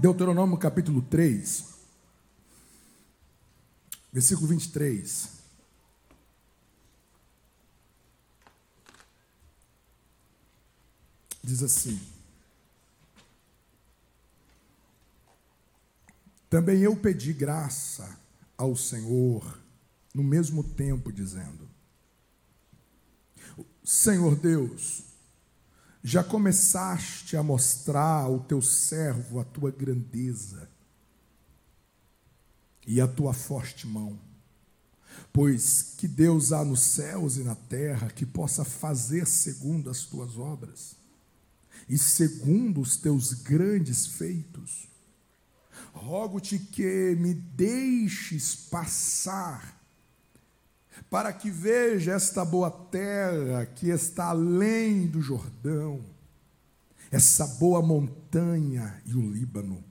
Deuteronômio capítulo 3, versículo 23. Diz assim: Também eu pedi graça ao Senhor no mesmo tempo, dizendo: Senhor Deus, já começaste a mostrar ao teu servo a tua grandeza e a tua forte mão. Pois que Deus há nos céus e na terra que possa fazer segundo as tuas obras e segundo os teus grandes feitos. Rogo-te que me deixes passar para que veja esta boa terra que está além do Jordão, essa boa montanha e o Líbano.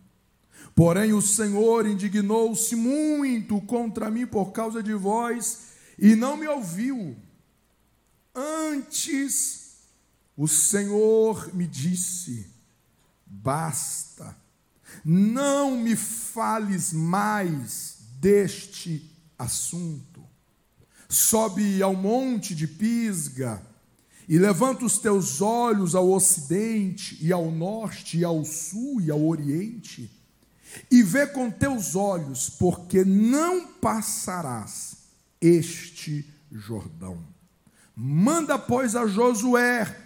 Porém, o Senhor indignou-se muito contra mim por causa de vós e não me ouviu. Antes, o Senhor me disse: basta, não me fales mais deste assunto sobe ao monte de Pisga, e levanta os teus olhos ao ocidente, e ao norte, e ao sul, e ao oriente, e vê com teus olhos, porque não passarás este Jordão. Manda, pois, a Josué,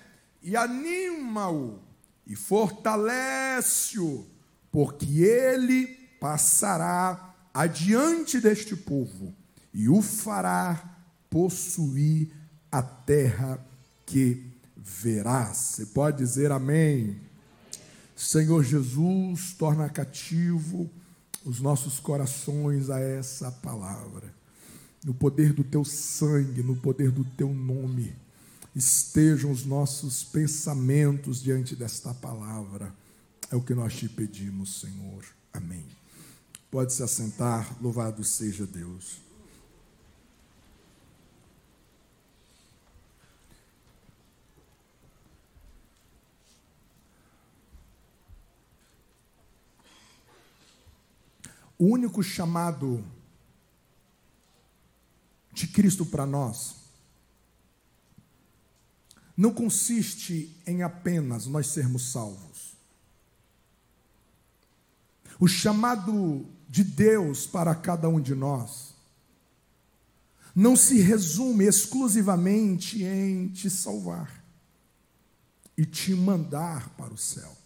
e anima-o, e fortalece-o, porque ele passará adiante deste povo, e o fará possuir a terra que verás. Você pode dizer amém. Senhor Jesus, torna cativo os nossos corações a essa palavra. No poder do teu sangue, no poder do teu nome, estejam os nossos pensamentos diante desta palavra. É o que nós te pedimos, Senhor. Amém. Pode se assentar, louvado seja Deus. O único chamado de Cristo para nós não consiste em apenas nós sermos salvos. O chamado de Deus para cada um de nós não se resume exclusivamente em te salvar e te mandar para o céu.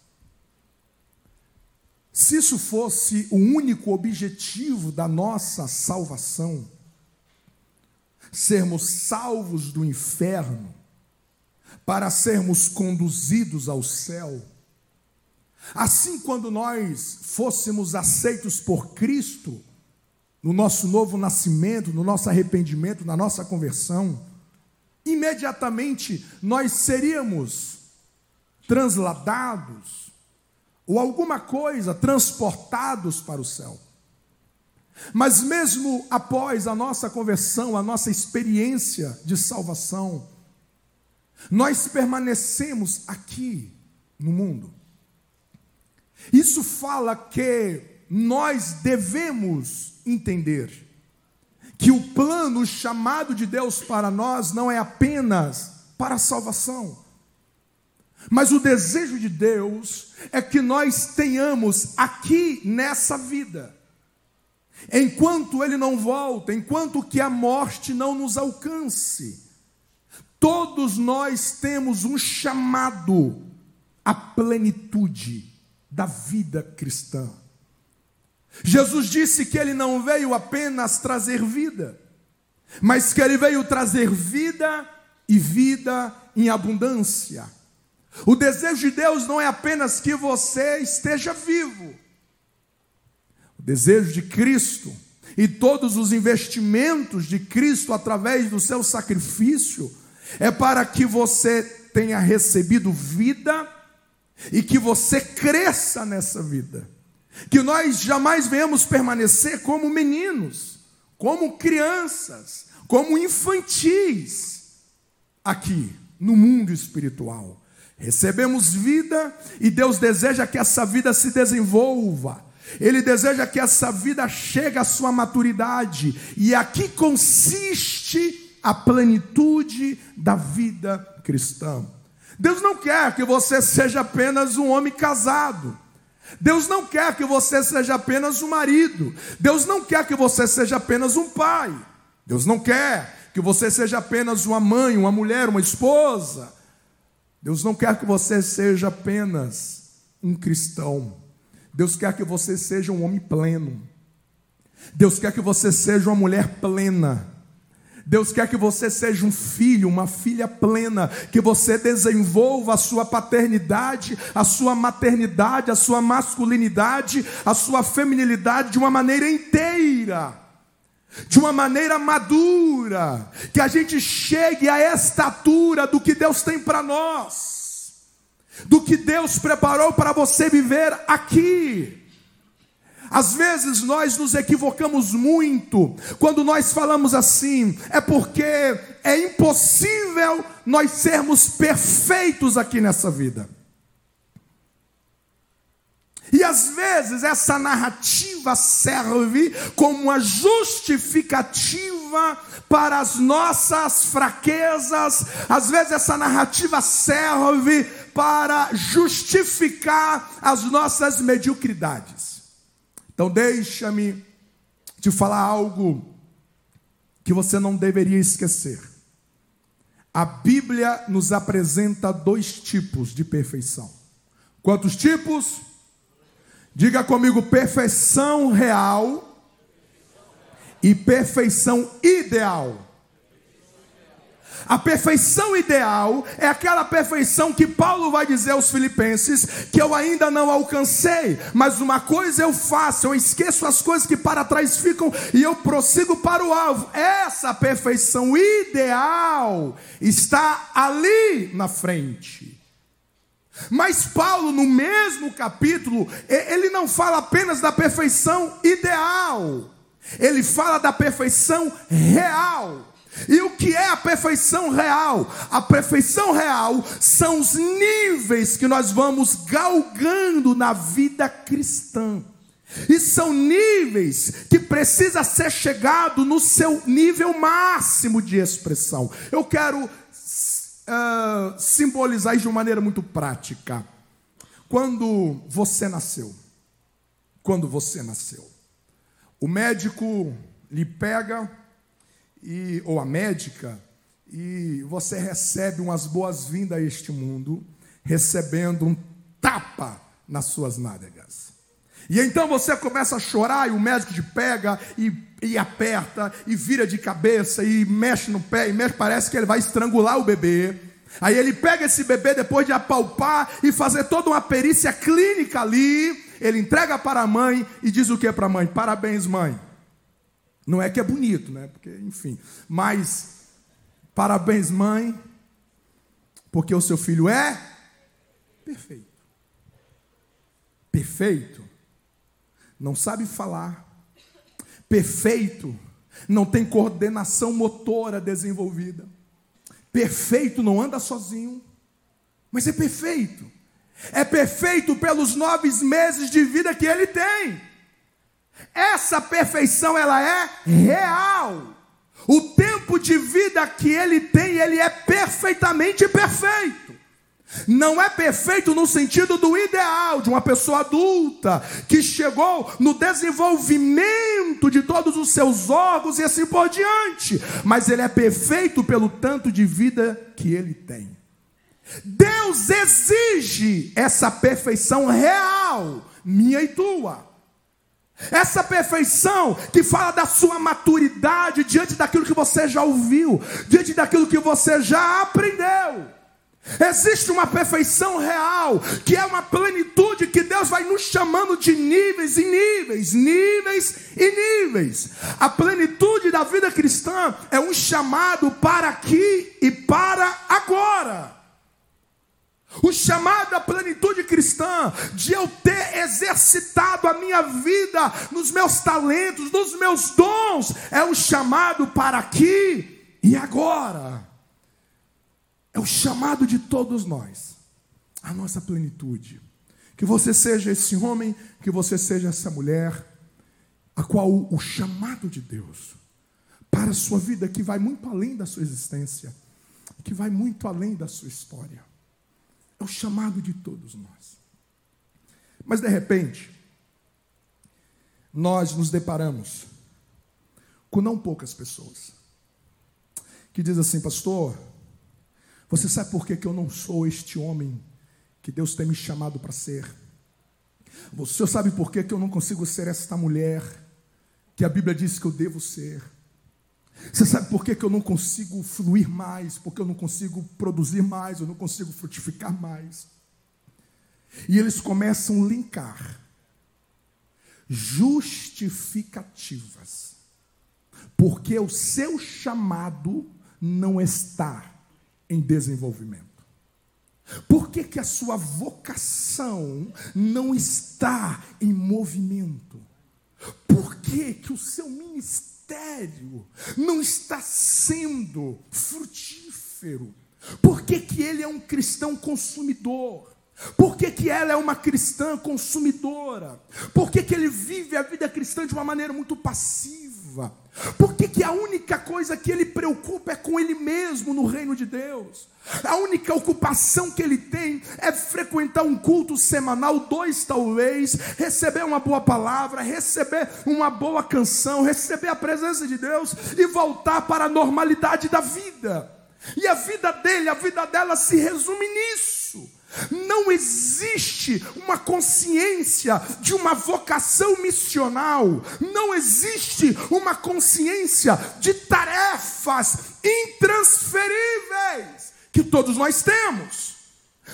Se isso fosse o único objetivo da nossa salvação, sermos salvos do inferno, para sermos conduzidos ao céu, assim quando nós fôssemos aceitos por Cristo, no nosso novo nascimento, no nosso arrependimento, na nossa conversão, imediatamente nós seríamos transladados ou alguma coisa transportados para o céu. Mas mesmo após a nossa conversão, a nossa experiência de salvação, nós permanecemos aqui no mundo. Isso fala que nós devemos entender que o plano, chamado de Deus para nós não é apenas para a salvação, mas o desejo de Deus é que nós tenhamos aqui nessa vida, enquanto Ele não volta, enquanto que a morte não nos alcance, todos nós temos um chamado à plenitude da vida cristã. Jesus disse que Ele não veio apenas trazer vida, mas que Ele veio trazer vida e vida em abundância. O desejo de Deus não é apenas que você esteja vivo. O desejo de Cristo e todos os investimentos de Cristo através do seu sacrifício é para que você tenha recebido vida e que você cresça nessa vida. Que nós jamais venhamos permanecer como meninos, como crianças, como infantis aqui no mundo espiritual Recebemos vida e Deus deseja que essa vida se desenvolva. Ele deseja que essa vida chegue à sua maturidade. E aqui consiste a plenitude da vida cristã. Deus não quer que você seja apenas um homem casado. Deus não quer que você seja apenas um marido. Deus não quer que você seja apenas um pai. Deus não quer que você seja apenas uma mãe, uma mulher, uma esposa. Deus não quer que você seja apenas um cristão. Deus quer que você seja um homem pleno. Deus quer que você seja uma mulher plena. Deus quer que você seja um filho, uma filha plena, que você desenvolva a sua paternidade, a sua maternidade, a sua masculinidade, a sua feminilidade de uma maneira inteira, de uma maneira madura, que a gente chegue à estatura do que Deus tem para nós, do que Deus preparou para você viver aqui. Às vezes nós nos equivocamos muito quando nós falamos assim, é porque é impossível nós sermos perfeitos aqui nessa vida. E às vezes essa narrativa serve como uma justificativa para as nossas fraquezas, às vezes essa narrativa serve para justificar as nossas mediocridades. Então, deixa-me te falar algo que você não deveria esquecer. A Bíblia nos apresenta dois tipos de perfeição. Quantos tipos? Diga comigo: perfeição real e perfeição ideal. A perfeição ideal é aquela perfeição que Paulo vai dizer aos Filipenses que eu ainda não alcancei, mas uma coisa eu faço, eu esqueço as coisas que para trás ficam e eu prossigo para o alvo. Essa perfeição ideal está ali na frente. Mas Paulo, no mesmo capítulo, ele não fala apenas da perfeição ideal, ele fala da perfeição real. E o que é a perfeição real? A perfeição real são os níveis que nós vamos galgando na vida cristã. E são níveis que precisa ser chegado no seu nível máximo de expressão. Eu quero uh, simbolizar isso de uma maneira muito prática. Quando você nasceu, quando você nasceu, o médico lhe pega e, ou a médica, e você recebe umas boas-vindas a este mundo, recebendo um tapa nas suas nádegas. E então você começa a chorar e o médico te pega e, e aperta e vira de cabeça e mexe no pé e mexe, parece que ele vai estrangular o bebê. Aí ele pega esse bebê depois de apalpar e fazer toda uma perícia clínica ali, ele entrega para a mãe e diz o que para a mãe? Parabéns, mãe. Não é que é bonito, né? Porque, enfim. Mas, parabéns, mãe, porque o seu filho é perfeito. Perfeito. Não sabe falar. Perfeito. Não tem coordenação motora desenvolvida. Perfeito, não anda sozinho. Mas é perfeito. É perfeito pelos nove meses de vida que ele tem. Essa perfeição ela é real. O tempo de vida que ele tem, ele é perfeitamente perfeito. Não é perfeito no sentido do ideal de uma pessoa adulta que chegou no desenvolvimento de todos os seus órgãos e assim por diante, mas ele é perfeito pelo tanto de vida que ele tem. Deus exige essa perfeição real, minha e tua. Essa perfeição que fala da sua maturidade diante daquilo que você já ouviu, diante daquilo que você já aprendeu. Existe uma perfeição real, que é uma plenitude que Deus vai nos chamando de níveis e níveis, níveis e níveis. A plenitude da vida cristã é um chamado para aqui e para agora. O chamado à plenitude cristã, de eu ter exercitado a minha vida nos meus talentos, nos meus dons, é o chamado para aqui e agora. É o chamado de todos nós. a nossa plenitude. Que você seja esse homem, que você seja essa mulher, a qual o chamado de Deus para a sua vida, que vai muito além da sua existência, que vai muito além da sua história. É o chamado de todos nós. Mas de repente, nós nos deparamos com não poucas pessoas que dizem assim, pastor, você sabe por que, que eu não sou este homem que Deus tem me chamado para ser? Senhor sabe por que, que eu não consigo ser esta mulher que a Bíblia diz que eu devo ser? Você sabe por que, que eu não consigo fluir mais? Porque eu não consigo produzir mais, eu não consigo frutificar mais. E eles começam a linkar justificativas, porque o seu chamado não está em desenvolvimento. Por que, que a sua vocação não está em movimento? Por que, que o seu ministério não está sendo frutífero? Por que, que ele é um cristão consumidor? Por que, que ela é uma cristã consumidora? Por que, que ele vive a vida cristã de uma maneira muito passiva? Por que, que a única coisa que ele preocupa é com ele mesmo no reino de Deus? A única ocupação que ele tem é frequentar um culto semanal, dois talvez, receber uma boa palavra, receber uma boa canção, receber a presença de Deus e voltar para a normalidade da vida. E a vida dele, a vida dela se resume nisso. Não existe uma consciência de uma vocação missional, não existe uma consciência de tarefas intransferíveis que todos nós temos.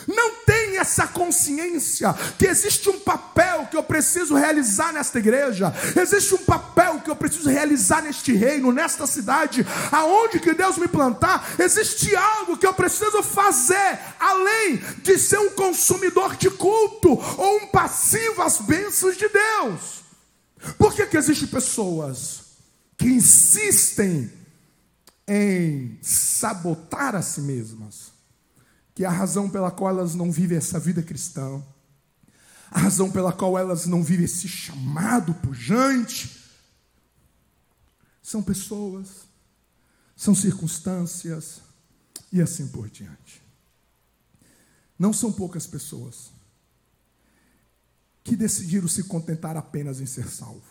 Não tem essa consciência que existe um papel que eu preciso realizar nesta igreja, existe um papel que eu preciso realizar neste reino, nesta cidade, aonde que Deus me plantar, existe algo que eu preciso fazer, além de ser um consumidor de culto ou um passivo às bênçãos de Deus. Por que, que existem pessoas que insistem em sabotar a si mesmas? Que a razão pela qual elas não vivem essa vida cristã, a razão pela qual elas não vivem esse chamado pujante, são pessoas, são circunstâncias e assim por diante. Não são poucas pessoas que decidiram se contentar apenas em ser salvo.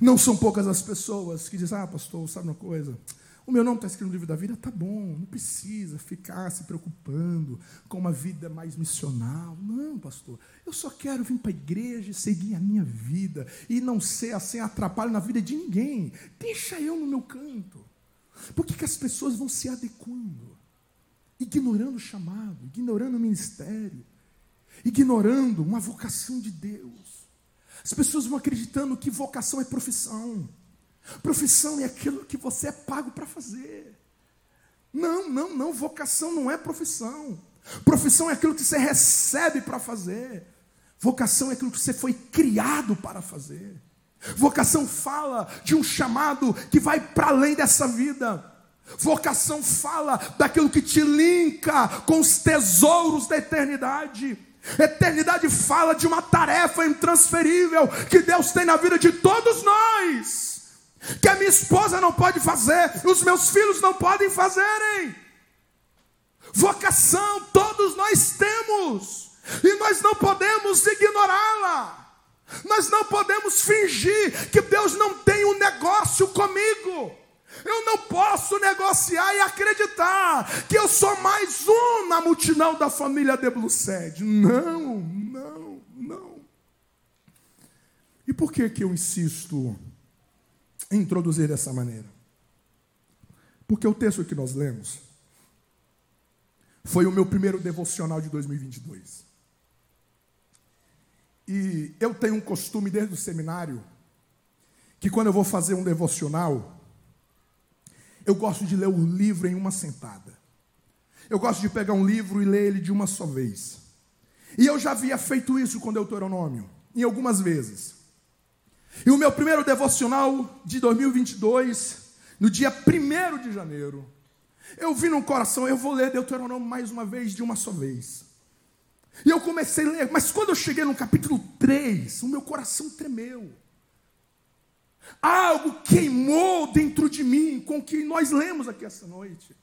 Não são poucas as pessoas que dizem: Ah, pastor, sabe uma coisa? O meu nome está escrito no livro da vida, tá bom, não precisa ficar se preocupando com uma vida mais missional. Não, pastor, eu só quero vir para a igreja e seguir a minha vida e não ser assim atrapalho na vida de ninguém. Deixa eu no meu canto. Por que, que as pessoas vão se adequando? Ignorando o chamado, ignorando o ministério, ignorando uma vocação de Deus. As pessoas vão acreditando que vocação é profissão. Profissão é aquilo que você é pago para fazer. Não, não, não. Vocação não é profissão. Profissão é aquilo que você recebe para fazer. Vocação é aquilo que você foi criado para fazer. Vocação fala de um chamado que vai para além dessa vida. Vocação fala daquilo que te linka com os tesouros da eternidade. Eternidade fala de uma tarefa intransferível que Deus tem na vida de todos nós que a minha esposa não pode fazer, os meus filhos não podem fazerem. Vocação todos nós temos, e nós não podemos ignorá-la. Nós não podemos fingir que Deus não tem um negócio comigo. Eu não posso negociar e acreditar que eu sou mais um na multidão da família de Bluced. Não, não, não. E por que que eu insisto introduzir dessa maneira? Porque o texto que nós lemos foi o meu primeiro devocional de 2022. E eu tenho um costume desde o seminário que quando eu vou fazer um devocional, eu gosto de ler o livro em uma sentada. Eu gosto de pegar um livro e ler ele de uma só vez. E eu já havia feito isso com Deuteronômio, em algumas vezes. E o meu primeiro devocional de 2022, no dia 1 de janeiro, eu vi no coração, eu vou ler Deuteronômio mais uma vez, de uma só vez. E eu comecei a ler, mas quando eu cheguei no capítulo 3, o meu coração tremeu. Algo queimou dentro de mim com o que nós lemos aqui essa noite.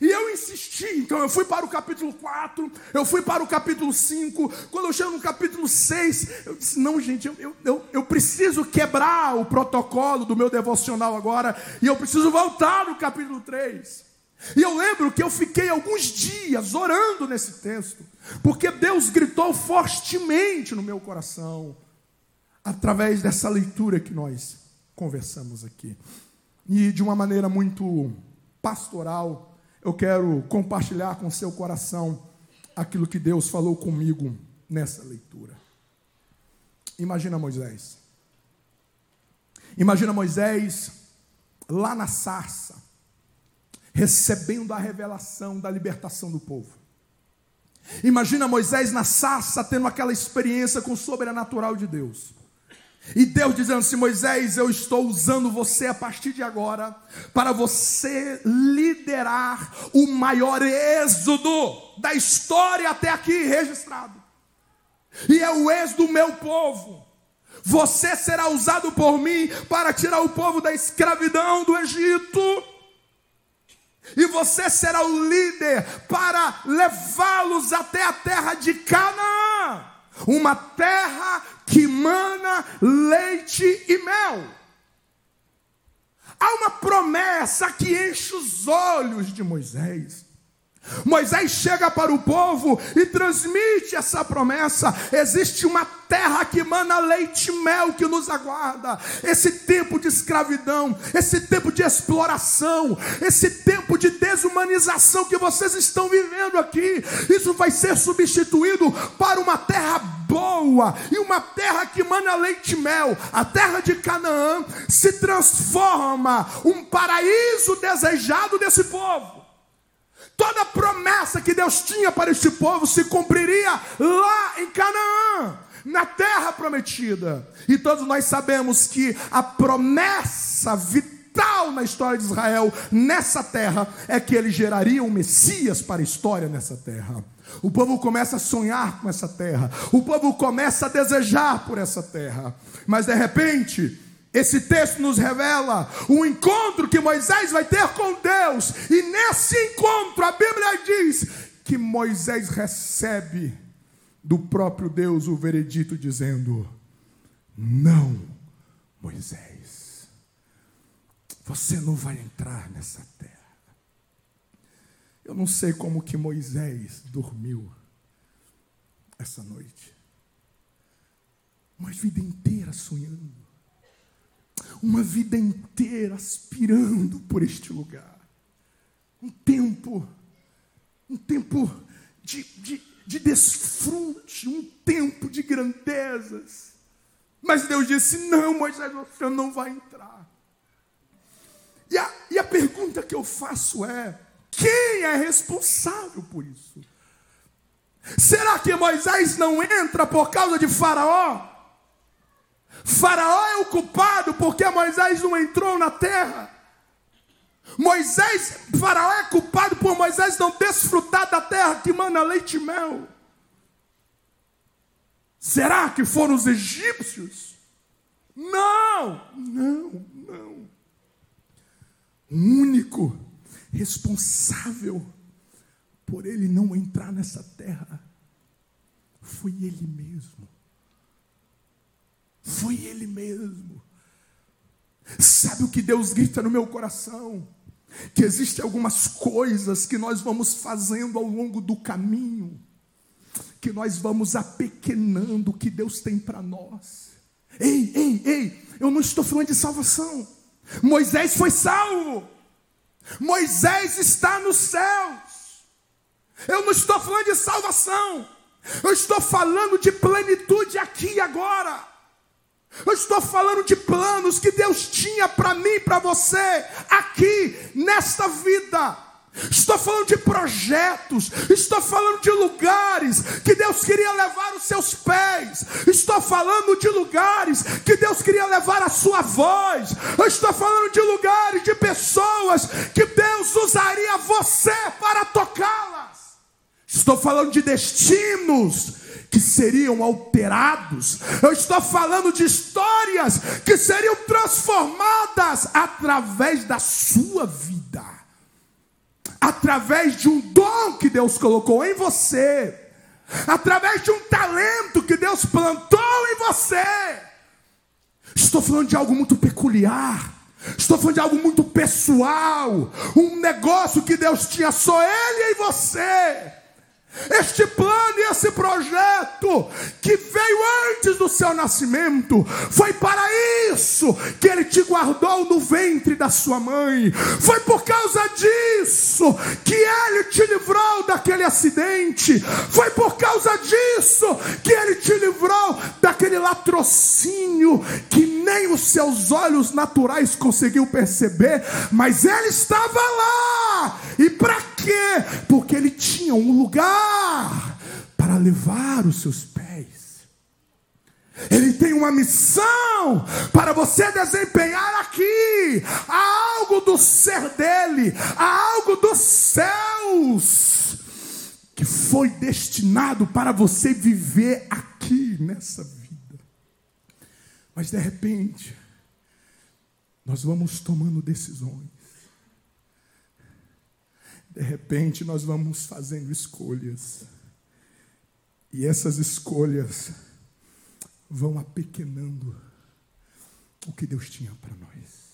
E eu insisti, então eu fui para o capítulo 4, eu fui para o capítulo 5. Quando eu chego no capítulo 6, eu disse: Não, gente, eu, eu, eu preciso quebrar o protocolo do meu devocional agora, e eu preciso voltar no capítulo 3. E eu lembro que eu fiquei alguns dias orando nesse texto, porque Deus gritou fortemente no meu coração, através dessa leitura que nós conversamos aqui. E de uma maneira muito pastoral, eu quero compartilhar com seu coração aquilo que Deus falou comigo nessa leitura. Imagina Moisés. Imagina Moisés lá na sarça, recebendo a revelação da libertação do povo. Imagina Moisés na sarça tendo aquela experiência com o sobrenatural de Deus. E Deus dizendo assim: Moisés, eu estou usando você a partir de agora para você liderar o maior êxodo da história até aqui registrado. E é o êxodo do meu povo. Você será usado por mim para tirar o povo da escravidão do Egito. E você será o líder para levá-los até a terra de Canaã, uma terra que mana leite e mel. Há uma promessa que enche os olhos de Moisés. Moisés chega para o povo e transmite essa promessa. Existe uma terra que mana leite e mel que nos aguarda. Esse tempo de escravidão, esse tempo de exploração, esse tempo de desumanização que vocês estão vivendo aqui, isso vai ser substituído para uma terra boa e uma terra que mana leite e mel. A terra de Canaã se transforma um paraíso desejado desse povo. Toda promessa que Deus tinha para este povo se cumpriria lá em Canaã, na terra prometida. E todos nós sabemos que a promessa vital na história de Israel nessa terra é que ele geraria um Messias para a história nessa terra. O povo começa a sonhar com essa terra, o povo começa a desejar por essa terra, mas de repente, esse texto nos revela o encontro que Moisés vai ter com Deus, e nesse encontro a Bíblia diz que Moisés recebe do próprio Deus o veredito dizendo: Não, Moisés, você não vai entrar nessa terra. Eu não sei como que Moisés dormiu essa noite. Uma vida inteira sonhando. Uma vida inteira aspirando por este lugar. Um tempo, um tempo de, de, de desfrute, um tempo de grandezas. Mas Deus disse: Não, Moisés, você não vai entrar. E a, e a pergunta que eu faço é: quem é responsável por isso? Será que Moisés não entra por causa de Faraó? Faraó é o culpado porque Moisés não entrou na terra. Moisés, Faraó é culpado por Moisés não desfrutar da terra que manda leite e mel. Será que foram os egípcios? Não, não, não. O único responsável por ele não entrar nessa terra foi ele mesmo. Foi ele mesmo. Sabe o que Deus grita no meu coração? Que existem algumas coisas que nós vamos fazendo ao longo do caminho, que nós vamos apequenando o que Deus tem para nós. Ei, ei, ei, eu não estou falando de salvação. Moisés foi salvo. Moisés está nos céus. Eu não estou falando de salvação. Eu estou falando de plenitude aqui e agora. Eu estou falando de planos que Deus tinha para mim e para você aqui nesta vida. Estou falando de projetos, estou falando de lugares que Deus queria levar os seus pés, estou falando de lugares que Deus queria levar a sua voz, estou falando de lugares, de pessoas que Deus usaria você para tocá-las. Estou falando de destinos que seriam alterados. Eu estou falando de histórias que seriam transformadas através da sua vida. Através de um dom que Deus colocou em você. Através de um talento que Deus plantou em você. Estou falando de algo muito peculiar. Estou falando de algo muito pessoal. Um negócio que Deus tinha só Ele e você. Este plano e esse projeto que veio antes do seu nascimento, foi para isso que ele te guardou no ventre da sua mãe. Foi por causa disso que ele te livrou daquele acidente. Foi por causa disso que ele te livrou daquele latrocínio que nem os seus olhos naturais conseguiu perceber, mas ele estava lá. E para quê? Porque ele tinha um lugar para levar os seus pés. Ele tem uma missão para você desempenhar aqui. Há algo do ser dele, há algo dos céus que foi destinado para você viver aqui nessa vida. Mas de repente, nós vamos tomando decisões. De repente nós vamos fazendo escolhas. E essas escolhas vão apequenando o que Deus tinha para nós.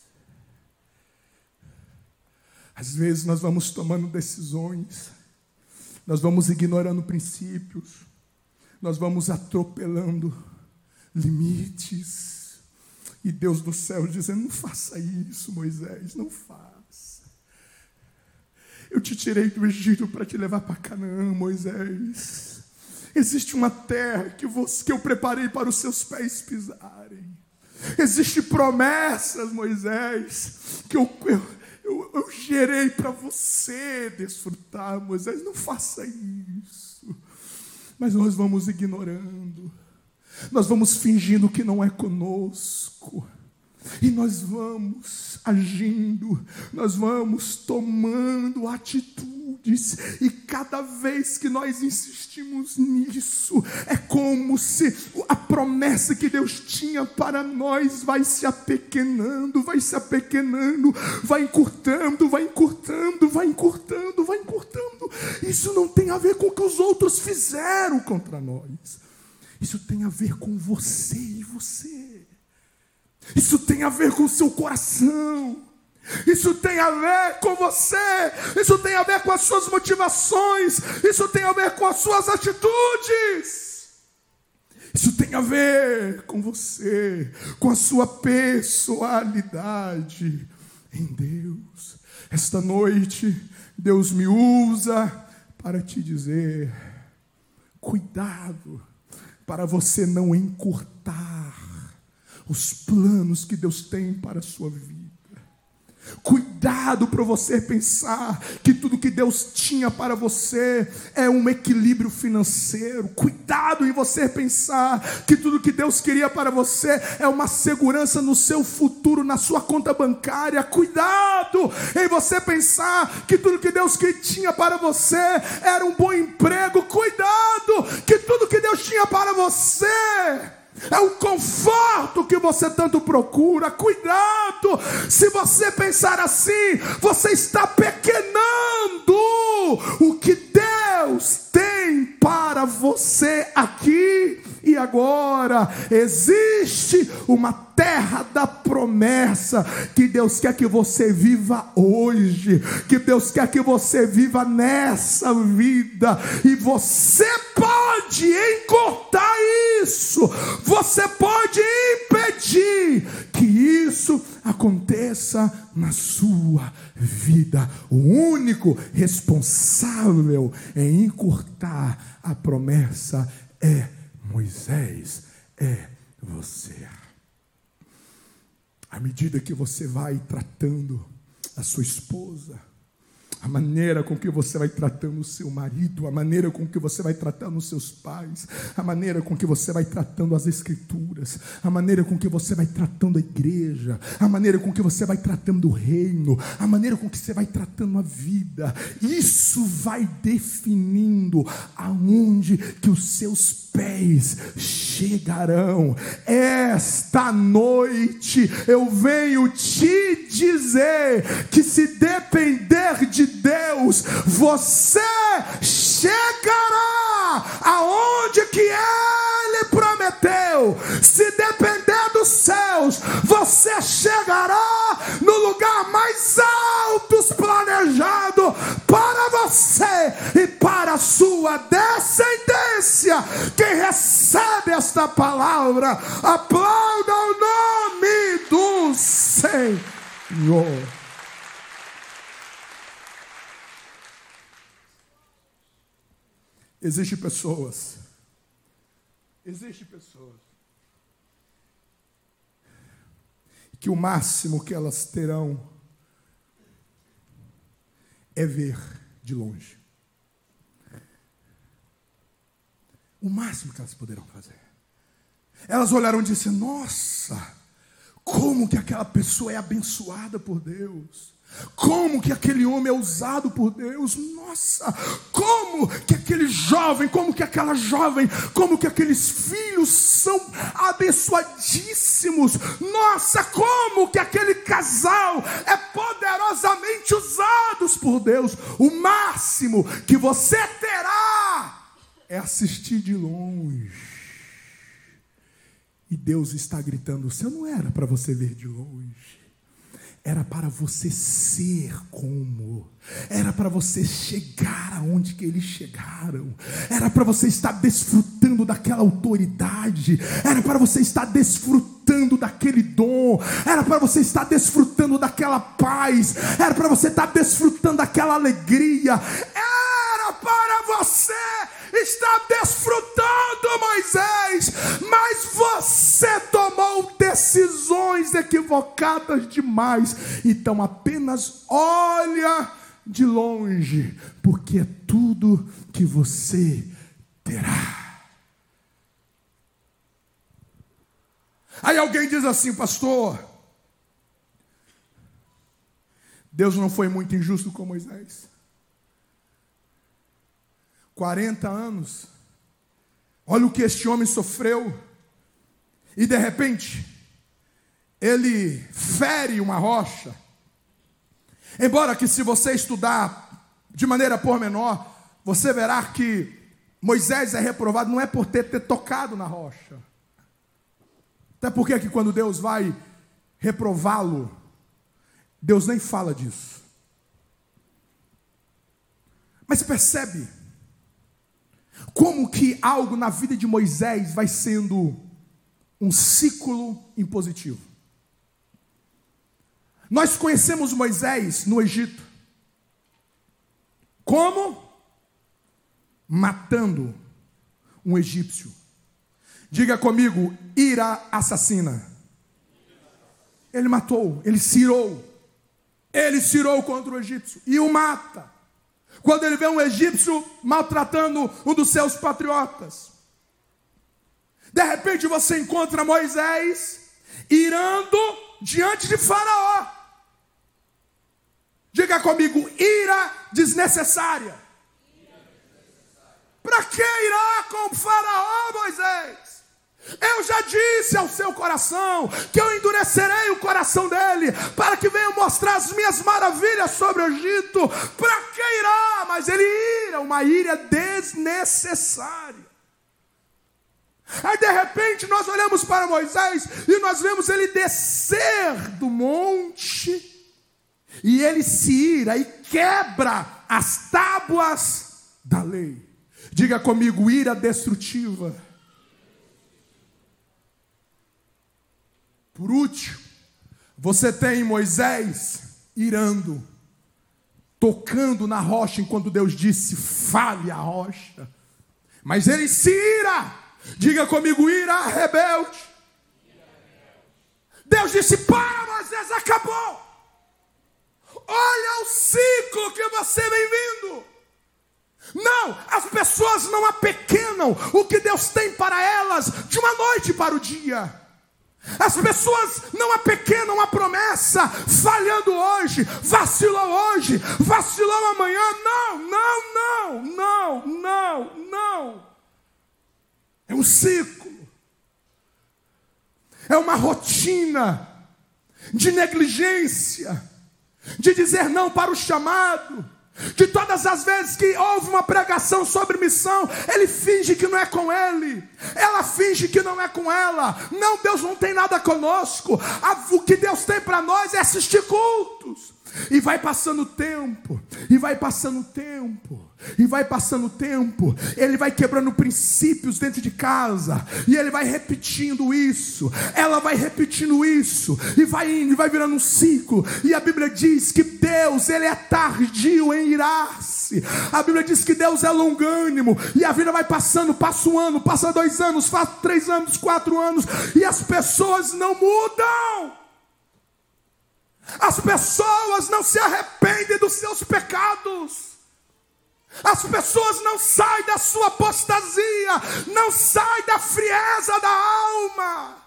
Às vezes nós vamos tomando decisões, nós vamos ignorando princípios, nós vamos atropelando limites. E Deus do céu dizendo: não faça isso, Moisés, não faça. Eu te tirei do Egito para te levar para Canaã, Moisés. Existe uma terra que, você, que eu preparei para os seus pés pisarem. Existem promessas, Moisés, que eu, eu, eu, eu gerei para você desfrutar, Moisés. Não faça isso. Mas nós vamos ignorando, nós vamos fingindo que não é conosco. E nós vamos agindo, nós vamos tomando atitudes, e cada vez que nós insistimos nisso, é como se a promessa que Deus tinha para nós vai se apequenando, vai se apequenando, vai encurtando, vai encurtando, vai encurtando, vai encurtando. Isso não tem a ver com o que os outros fizeram contra nós, isso tem a ver com você e você. Isso tem a ver com o seu coração. Isso tem a ver com você. Isso tem a ver com as suas motivações. Isso tem a ver com as suas atitudes. Isso tem a ver com você, com a sua personalidade em Deus. Esta noite, Deus me usa para te dizer: cuidado, para você não encurtar os planos que Deus tem para a sua vida. Cuidado para você pensar que tudo que Deus tinha para você é um equilíbrio financeiro. Cuidado em você pensar que tudo que Deus queria para você é uma segurança no seu futuro, na sua conta bancária. Cuidado em você pensar que tudo que Deus tinha para você era um bom emprego. Cuidado que tudo que Deus tinha para você é o conforto que você tanto procura. Cuidado, se você pensar assim, você está pequenando o que Deus tem para você aqui e agora. Existe uma terra da promessa que Deus quer que você viva hoje, que Deus quer que você viva nessa vida, e você pode encurtar isso, você pode impedir que isso aconteça na sua vida. O único responsável em encurtar a promessa é Moisés, é você. À medida que você vai tratando a sua esposa, a maneira com que você vai tratando o seu marido, a maneira com que você vai tratando os seus pais, a maneira com que você vai tratando as escrituras, a maneira com que você vai tratando a igreja, a maneira com que você vai tratando o reino, a maneira com que você vai tratando a vida. Isso vai definindo aonde que os seus pés chegarão. Esta noite eu venho te dizer que se depender de Deus, você chegará aonde que ele prometeu. Se depender dos céus, você chegará no lugar mais alto planejado para você e para a sua descendência. Quem recebe esta palavra, aplauda o nome do Senhor. Existem pessoas, existem pessoas que o máximo que elas terão é ver de longe. O máximo que elas poderão fazer. Elas olharam e disseram: Nossa, como que aquela pessoa é abençoada por Deus. Como que aquele homem é usado por Deus? Nossa, como que aquele jovem, como que aquela jovem, como que aqueles filhos são abençoadíssimos. Nossa, como que aquele casal é poderosamente usados por Deus. O máximo que você terá é assistir de longe. E Deus está gritando: "Você não era para você ver de longe" era para você ser como, era para você chegar aonde que eles chegaram, era para você estar desfrutando daquela autoridade, era para você estar desfrutando daquele dom, era para você estar desfrutando daquela paz, era para você estar desfrutando daquela alegria, era você está desfrutando, Moisés, mas você tomou decisões equivocadas demais. Então apenas olha de longe, porque é tudo que você terá. Aí alguém diz assim, pastor, Deus não foi muito injusto com Moisés. 40 anos. Olha o que este homem sofreu. E de repente, ele fere uma rocha. Embora que se você estudar de maneira pormenor, você verá que Moisés é reprovado não é por ter, ter tocado na rocha. Até porque que quando Deus vai reprová-lo, Deus nem fala disso. Mas percebe como que algo na vida de Moisés vai sendo um ciclo impositivo. Nós conhecemos Moisés no Egito. Como? Matando um egípcio. Diga comigo, ira assassina. Ele matou, ele cirou. Ele cirou contra o egípcio e o mata. Quando ele vê um egípcio maltratando um dos seus patriotas. De repente você encontra Moisés irando diante de Faraó. Diga comigo, ira desnecessária. Para que irá com Faraó, Moisés? Eu já disse ao seu coração que eu endurecerei o coração dele para que venha mostrar as minhas maravilhas sobre o Egito. Para que irá? Mas ele ira, uma ira desnecessária. Aí de repente nós olhamos para Moisés e nós vemos ele descer do monte e ele se ira e quebra as tábuas da lei. Diga comigo, ira destrutiva Por último, você tem Moisés irando, tocando na rocha enquanto Deus disse: fale a rocha. Mas ele se ira, diga comigo, ira rebelde. Deus disse: para, Moisés, acabou. Olha o ciclo que você vem vindo. Não, as pessoas não apequenam o que Deus tem para elas de uma noite para o dia. As pessoas não apequenam a promessa, falhando hoje, vacilou hoje, vacilou amanhã. Não, não, não, não, não, não. É um ciclo, é uma rotina de negligência, de dizer não para o chamado de todas as vezes que houve uma pregação sobre missão, ele finge que não é com ele, ela finge que não é com ela. Não, Deus não tem nada conosco. O que Deus tem para nós é assistir cultos. E vai passando o tempo, e vai passando o tempo, e vai passando o tempo, ele vai quebrando princípios dentro de casa, e ele vai repetindo isso, ela vai repetindo isso, e vai indo, e vai virando um ciclo. E a Bíblia diz que Deus, ele é tardio em irar-se. A Bíblia diz que Deus é longânimo, e a vida vai passando, passa um ano, passa dois anos, faz três anos, quatro anos, e as pessoas não mudam. As pessoas não se arrependem dos seus pecados. As pessoas não saem da sua apostasia, não saem da frieza da alma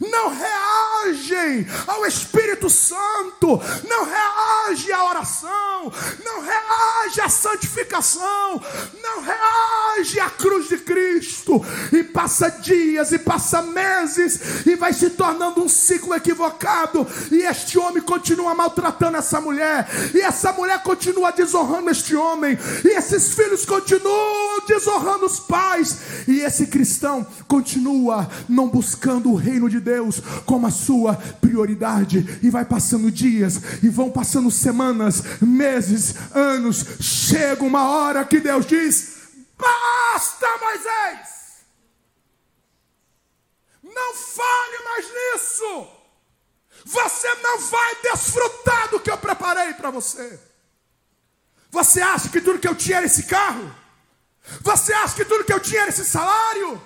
não reagem ao Espírito Santo, não reagem à oração, não reagem à santificação, não reagem à cruz de Cristo, e passa dias e passa meses, e vai se tornando um ciclo equivocado, e este homem continua maltratando essa mulher, e essa mulher continua desonrando este homem, e esses filhos continuam desonrando os pais, e esse cristão continua não buscando o reino de Deus Deus como a sua prioridade. E vai passando dias, e vão passando semanas, meses, anos. Chega uma hora que Deus diz: Basta, Moisés! Não fale mais nisso. Você não vai desfrutar do que eu preparei para você. Você acha que tudo que eu tinha era esse carro? Você acha que tudo que eu tinha era esse salário?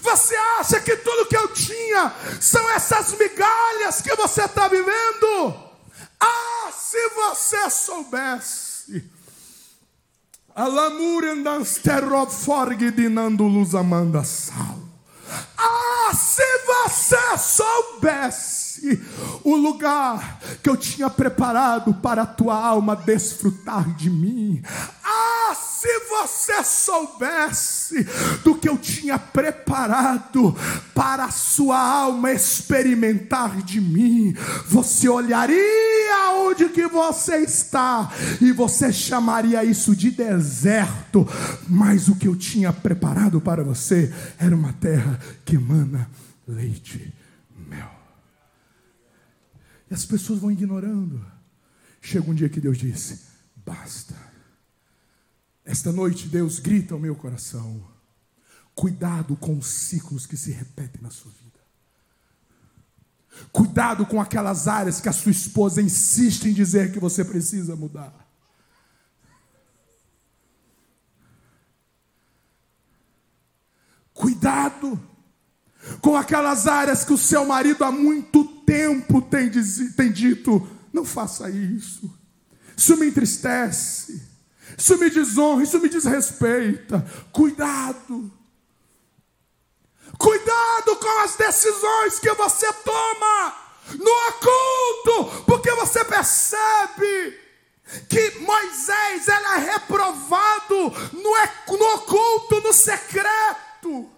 Você acha que tudo que eu tinha são essas migalhas que você está vivendo? Ah, se você soubesse. Alamurendansterov forgidinando luz amanda sal. Ah, se você soubesse o lugar que eu tinha preparado para a tua alma desfrutar de mim. Ah, se você soubesse do que eu tinha preparado para a sua alma experimentar de mim, você olharia onde que você está e você chamaria isso de deserto, mas o que eu tinha preparado para você era uma terra que emana leite mel. E as pessoas vão ignorando. Chega um dia que Deus disse: basta. Esta noite Deus grita ao meu coração: cuidado com os ciclos que se repetem na sua vida. Cuidado com aquelas áreas que a sua esposa insiste em dizer que você precisa mudar. Cuidado com aquelas áreas que o seu marido há muito tempo tem, tem dito: não faça isso, isso me entristece isso me desonra, isso me desrespeita. Cuidado. Cuidado com as decisões que você toma no oculto, porque você percebe que Moisés era é reprovado no, no oculto, no secreto.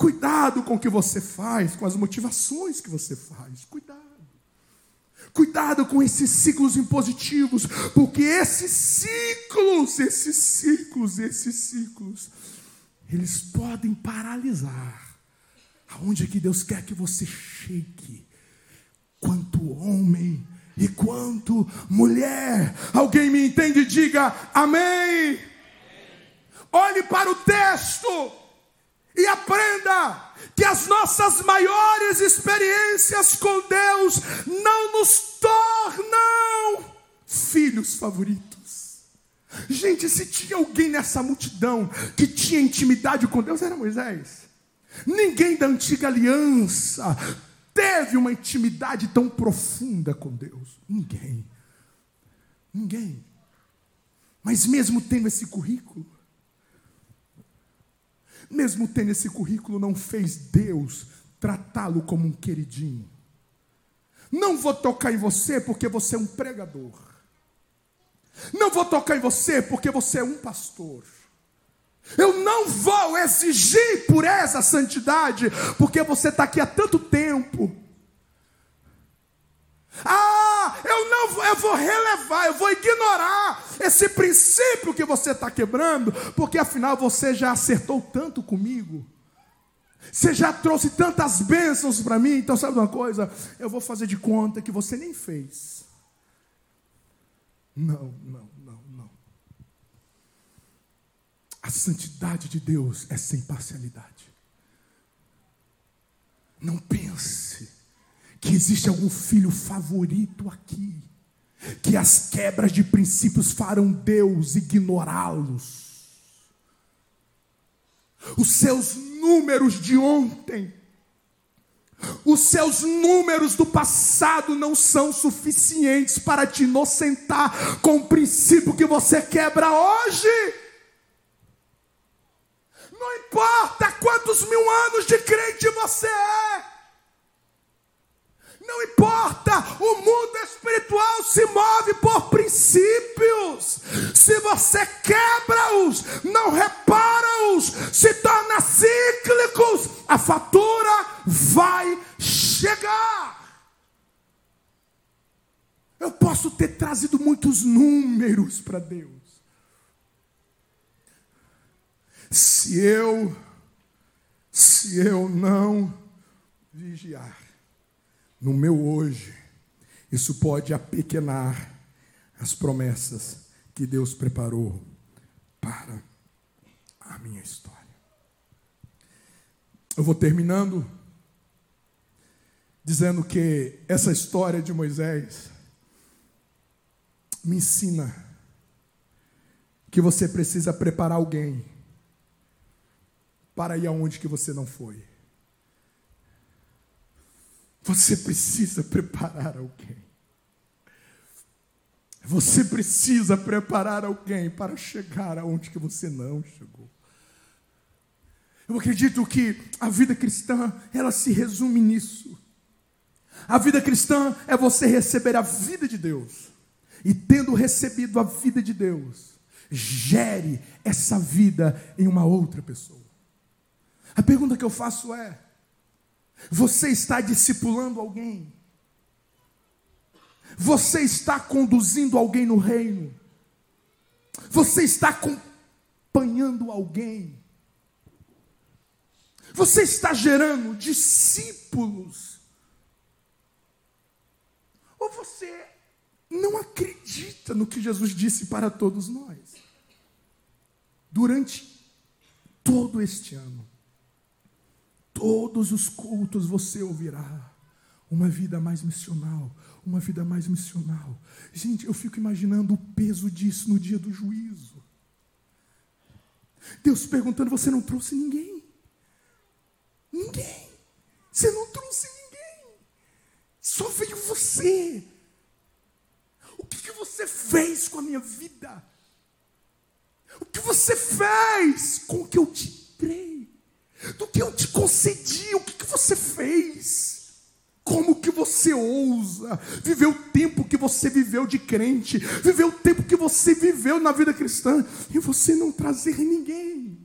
Cuidado com o que você faz, com as motivações que você faz. Cuidado. Cuidado com esses ciclos impositivos, porque esses ciclos, esses ciclos, esses ciclos, eles podem paralisar aonde é que Deus quer que você chegue, quanto homem e quanto mulher. Alguém me entende? Diga amém. Olhe para o texto e aprenda que as nossas maiores experiências com Deus não nos tornam filhos favoritos. Gente, se tinha alguém nessa multidão que tinha intimidade com Deus, era Moisés. Ninguém da antiga aliança teve uma intimidade tão profunda com Deus. Ninguém. Ninguém. Mas mesmo tendo esse currículo, mesmo tendo esse currículo, não fez Deus tratá-lo como um queridinho. Não vou tocar em você porque você é um pregador. Não vou tocar em você porque você é um pastor. Eu não vou exigir pureza, santidade, porque você está aqui há tanto tempo. Ah, eu não eu vou relevar, eu vou ignorar esse princípio que você está quebrando, porque afinal você já acertou tanto comigo. Você já trouxe tantas bênçãos para mim, então sabe uma coisa? Eu vou fazer de conta que você nem fez. Não, não, não, não. A santidade de Deus é sem parcialidade. Não pense que existe algum filho favorito aqui, que as quebras de princípios farão Deus ignorá-los. Os seus números de ontem, os seus números do passado não são suficientes para te inocentar com o princípio que você quebra hoje. Não importa quantos mil anos de crente você é, não importa, o mundo espiritual se move por princípios. Se você quebra-os, não repara-os, se torna cíclicos, a fatura vai chegar. Eu posso ter trazido muitos números para Deus. Se eu, se eu não vigiar, no meu hoje, isso pode apequenar as promessas que Deus preparou para a minha história. Eu vou terminando dizendo que essa história de Moisés me ensina que você precisa preparar alguém para ir aonde que você não foi. Você precisa preparar alguém. Você precisa preparar alguém para chegar aonde que você não chegou. Eu acredito que a vida cristã, ela se resume nisso. A vida cristã é você receber a vida de Deus. E tendo recebido a vida de Deus, gere essa vida em uma outra pessoa. A pergunta que eu faço é: você está discipulando alguém? Você está conduzindo alguém no reino? Você está acompanhando alguém? Você está gerando discípulos? Ou você não acredita no que Jesus disse para todos nós? Durante todo este ano, todos os cultos você ouvirá uma vida mais missional, uma vida mais missional. Gente, eu fico imaginando o peso disso no dia do juízo. Deus perguntando: você não trouxe ninguém? Ninguém. Você não trouxe ninguém. Só veio você. O que, que você fez com a minha vida? O que você fez com o que eu te dei? Do que eu te concedi, o que, que você fez? Como que você ousa viver o tempo que você viveu de crente, viver o tempo que você viveu na vida cristã e você não trazer ninguém?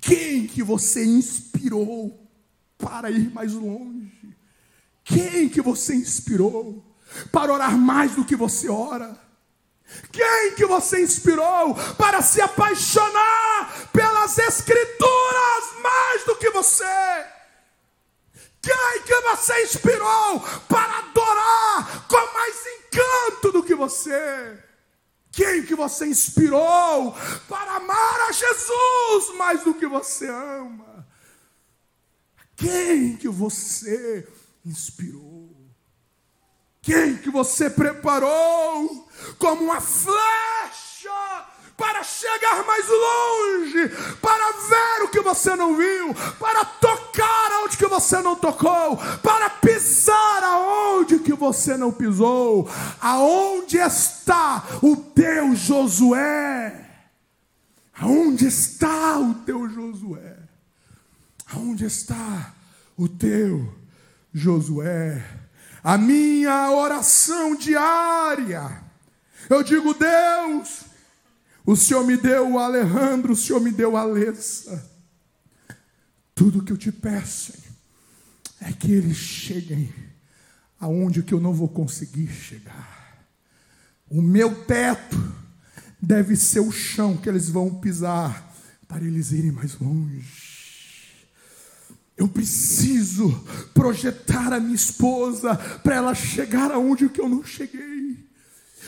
Quem que você inspirou para ir mais longe? Quem que você inspirou para orar mais do que você ora? Quem que você inspirou para se apaixonar pelas escrituras mais do que você? Quem que você inspirou para adorar com mais encanto do que você? Quem que você inspirou para amar a Jesus mais do que você ama? Quem que você inspirou? Quem que você preparou como uma flecha para chegar mais longe, para ver o que você não viu, para tocar aonde que você não tocou, para pisar aonde que você não pisou. Aonde está o teu Josué? Aonde está o teu Josué? Aonde está o teu Josué? A minha oração diária. Eu digo, Deus, o Senhor me deu o Alejandro, o Senhor me deu a Alessa. Tudo que eu te peço é que eles cheguem aonde que eu não vou conseguir chegar. O meu teto deve ser o chão que eles vão pisar para eles irem mais longe. Eu preciso projetar a minha esposa para ela chegar aonde que eu não cheguei.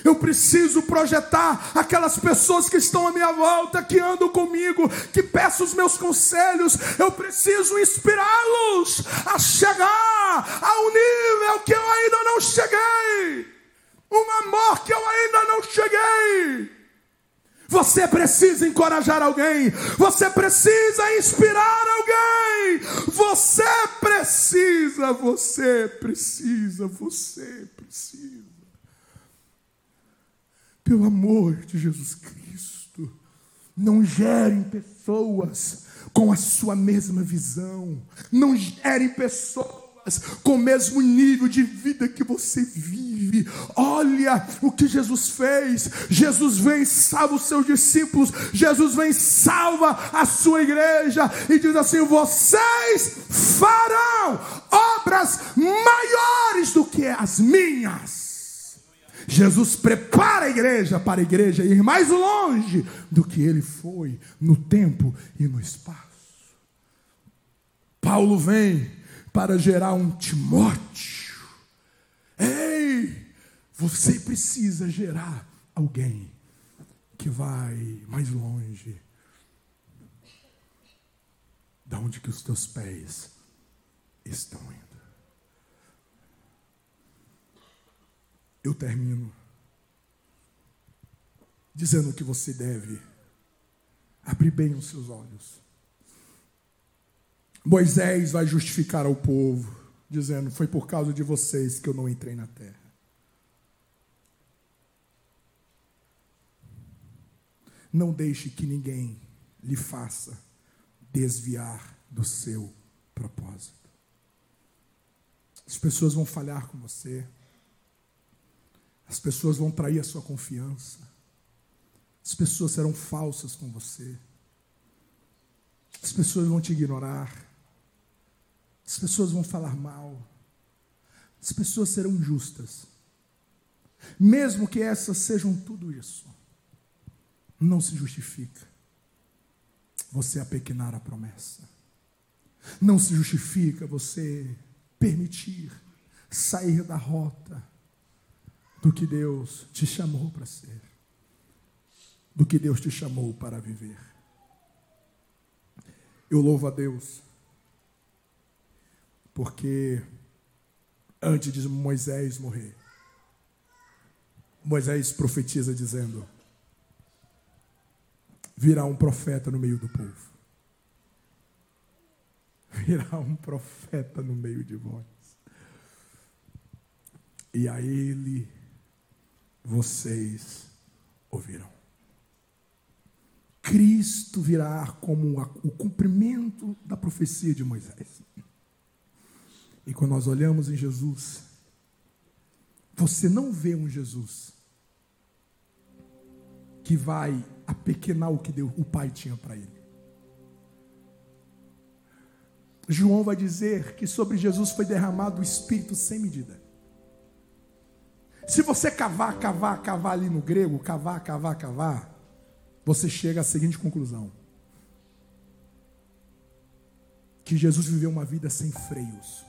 Eu preciso projetar aquelas pessoas que estão à minha volta, que andam comigo, que peçam os meus conselhos. Eu preciso inspirá-los a chegar ao nível que eu ainda não cheguei. Um amor que eu ainda não cheguei. Você precisa encorajar alguém, você precisa inspirar alguém, você precisa, você precisa, você precisa. Pelo amor de Jesus Cristo, não gerem pessoas com a sua mesma visão, não gerem pessoas com o mesmo nível de vida que você vive. Olha o que Jesus fez. Jesus vem e salva os seus discípulos. Jesus vem e salva a sua igreja. E diz assim: vocês farão obras maiores do que as minhas. Jesus prepara a igreja para a igreja ir mais longe do que ele foi no tempo e no espaço. Paulo vem para gerar um Timóteo. Ei, você precisa gerar alguém que vai mais longe da onde que os teus pés estão indo. Eu termino dizendo que você deve abrir bem os seus olhos. Moisés vai justificar ao povo, dizendo: Foi por causa de vocês que eu não entrei na terra. Não deixe que ninguém lhe faça desviar do seu propósito. As pessoas vão falhar com você. As pessoas vão trair a sua confiança. As pessoas serão falsas com você. As pessoas vão te ignorar. As pessoas vão falar mal. As pessoas serão justas. Mesmo que essas sejam tudo isso, não se justifica você apequenar a promessa. Não se justifica você permitir sair da rota do que Deus te chamou para ser, do que Deus te chamou para viver. Eu louvo a Deus, porque antes de Moisés morrer, Moisés profetiza dizendo: virá um profeta no meio do povo. Virá um profeta no meio de vós. E a ele vocês ouvirão. Cristo virá como o cumprimento da profecia de Moisés. E quando nós olhamos em Jesus, você não vê um Jesus que vai apequenar o que Deus, o Pai tinha para ele. João vai dizer que sobre Jesus foi derramado o Espírito sem medida. Se você cavar, cavar, cavar ali no grego, cavar, cavar, cavar, você chega à seguinte conclusão: que Jesus viveu uma vida sem freios.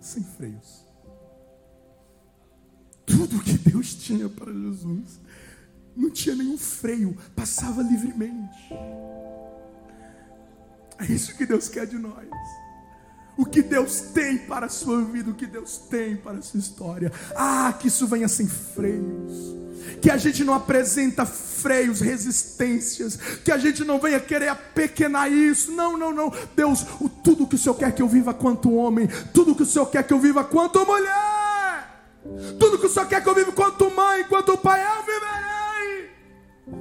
Sem freios. Tudo que Deus tinha para Jesus não tinha nenhum freio, passava livremente. É isso que Deus quer de nós o que Deus tem para a sua vida, o que Deus tem para a sua história. Ah, que isso venha sem freios, que a gente não apresenta freios, resistências, que a gente não venha querer apequenar isso. Não, não, não. Deus, o, tudo que o Senhor quer que eu viva quanto homem, tudo que o Senhor quer que eu viva quanto mulher, tudo que o Senhor quer que eu viva quanto mãe, quanto pai, eu viverei.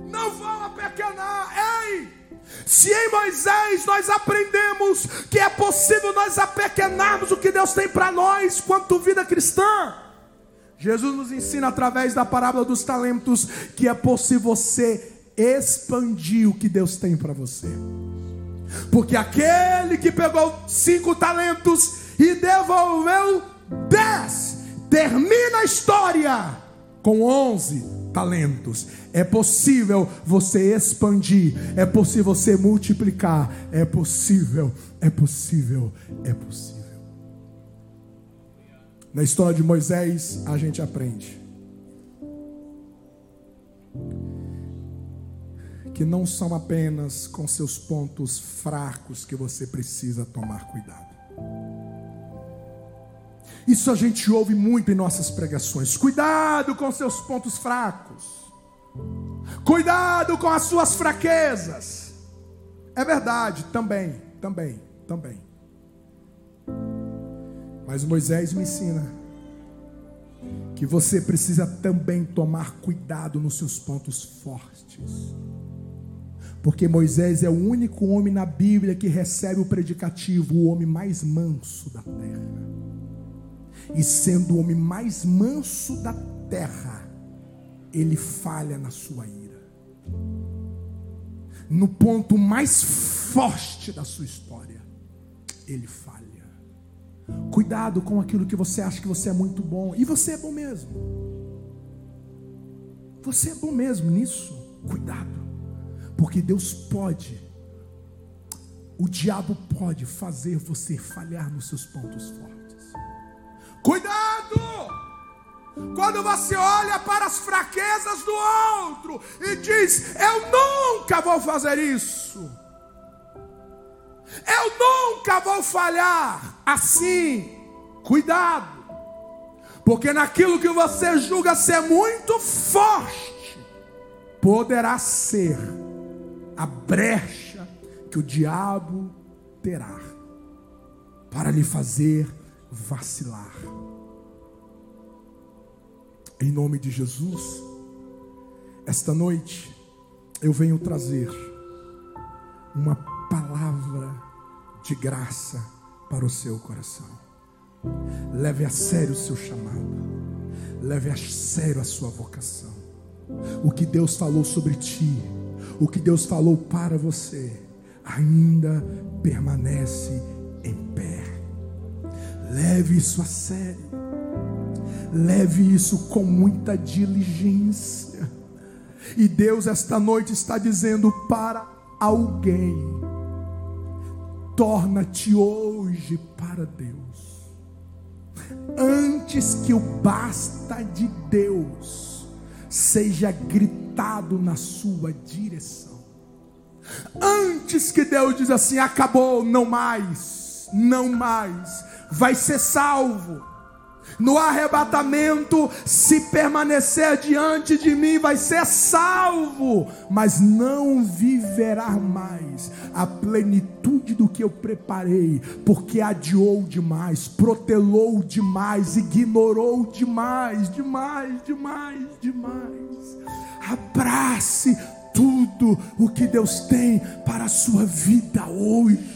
Não vão apequenar. Ei! Se em Moisés nós aprendemos que é possível nós apequenarmos o que Deus tem para nós quanto vida cristã, Jesus nos ensina através da parábola dos talentos que é possível você expandir o que Deus tem para você. Porque aquele que pegou cinco talentos e devolveu dez, termina a história com onze talentos. É possível você expandir, é possível você multiplicar, é possível, é possível, é possível. Na história de Moisés, a gente aprende que não são apenas com seus pontos fracos que você precisa tomar cuidado. Isso a gente ouve muito em nossas pregações. Cuidado com seus pontos fracos. Cuidado com as suas fraquezas. É verdade, também, também, também. Mas Moisés me ensina que você precisa também tomar cuidado nos seus pontos fortes. Porque Moisés é o único homem na Bíblia que recebe o predicativo, o homem mais manso da terra. E sendo o homem mais manso da terra, ele falha na sua ira. No ponto mais forte da sua história, ele falha. Cuidado com aquilo que você acha que você é muito bom. E você é bom mesmo. Você é bom mesmo nisso. Cuidado. Porque Deus pode, o diabo pode fazer você falhar nos seus pontos fortes. Cuidado! Quando você olha para as fraquezas do outro e diz: Eu nunca vou fazer isso. Eu nunca vou falhar. Assim, cuidado. Porque naquilo que você julga ser muito forte, poderá ser a brecha que o diabo terá para lhe fazer vacilar. Em nome de Jesus, esta noite eu venho trazer uma palavra de graça para o seu coração. Leve a sério o seu chamado. Leve a sério a sua vocação. O que Deus falou sobre ti, o que Deus falou para você, ainda permanece em pé. Leve isso a sério. Leve isso com muita diligência. E Deus esta noite está dizendo para alguém: torna-te hoje para Deus. Antes que o basta de Deus seja gritado na sua direção. Antes que Deus diz assim: acabou, não mais, não mais, vai ser salvo no arrebatamento, se permanecer diante de mim, vai ser salvo, mas não viverá mais a plenitude do que eu preparei, porque adiou demais, protelou demais, ignorou demais, demais, demais, demais. Abrace tudo o que Deus tem para a sua vida hoje.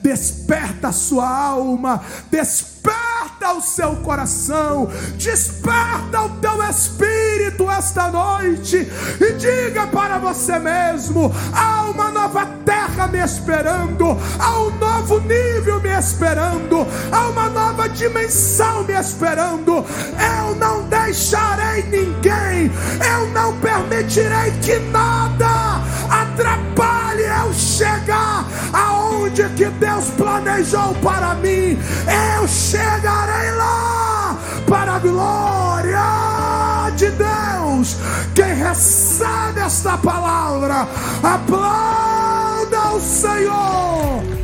Desperta a sua alma, desperta o seu coração, desperta o teu espírito esta noite e diga para você mesmo: há uma nova terra me esperando, há um novo nível me esperando, há uma nova dimensão me esperando. Eu não deixarei ninguém, eu não permitirei que nada atrapalhe eu chegar aonde que Deus planejou para mim. Eu chegarei lá para a glória de Deus. Quem recebe esta palavra, aplauda o Senhor.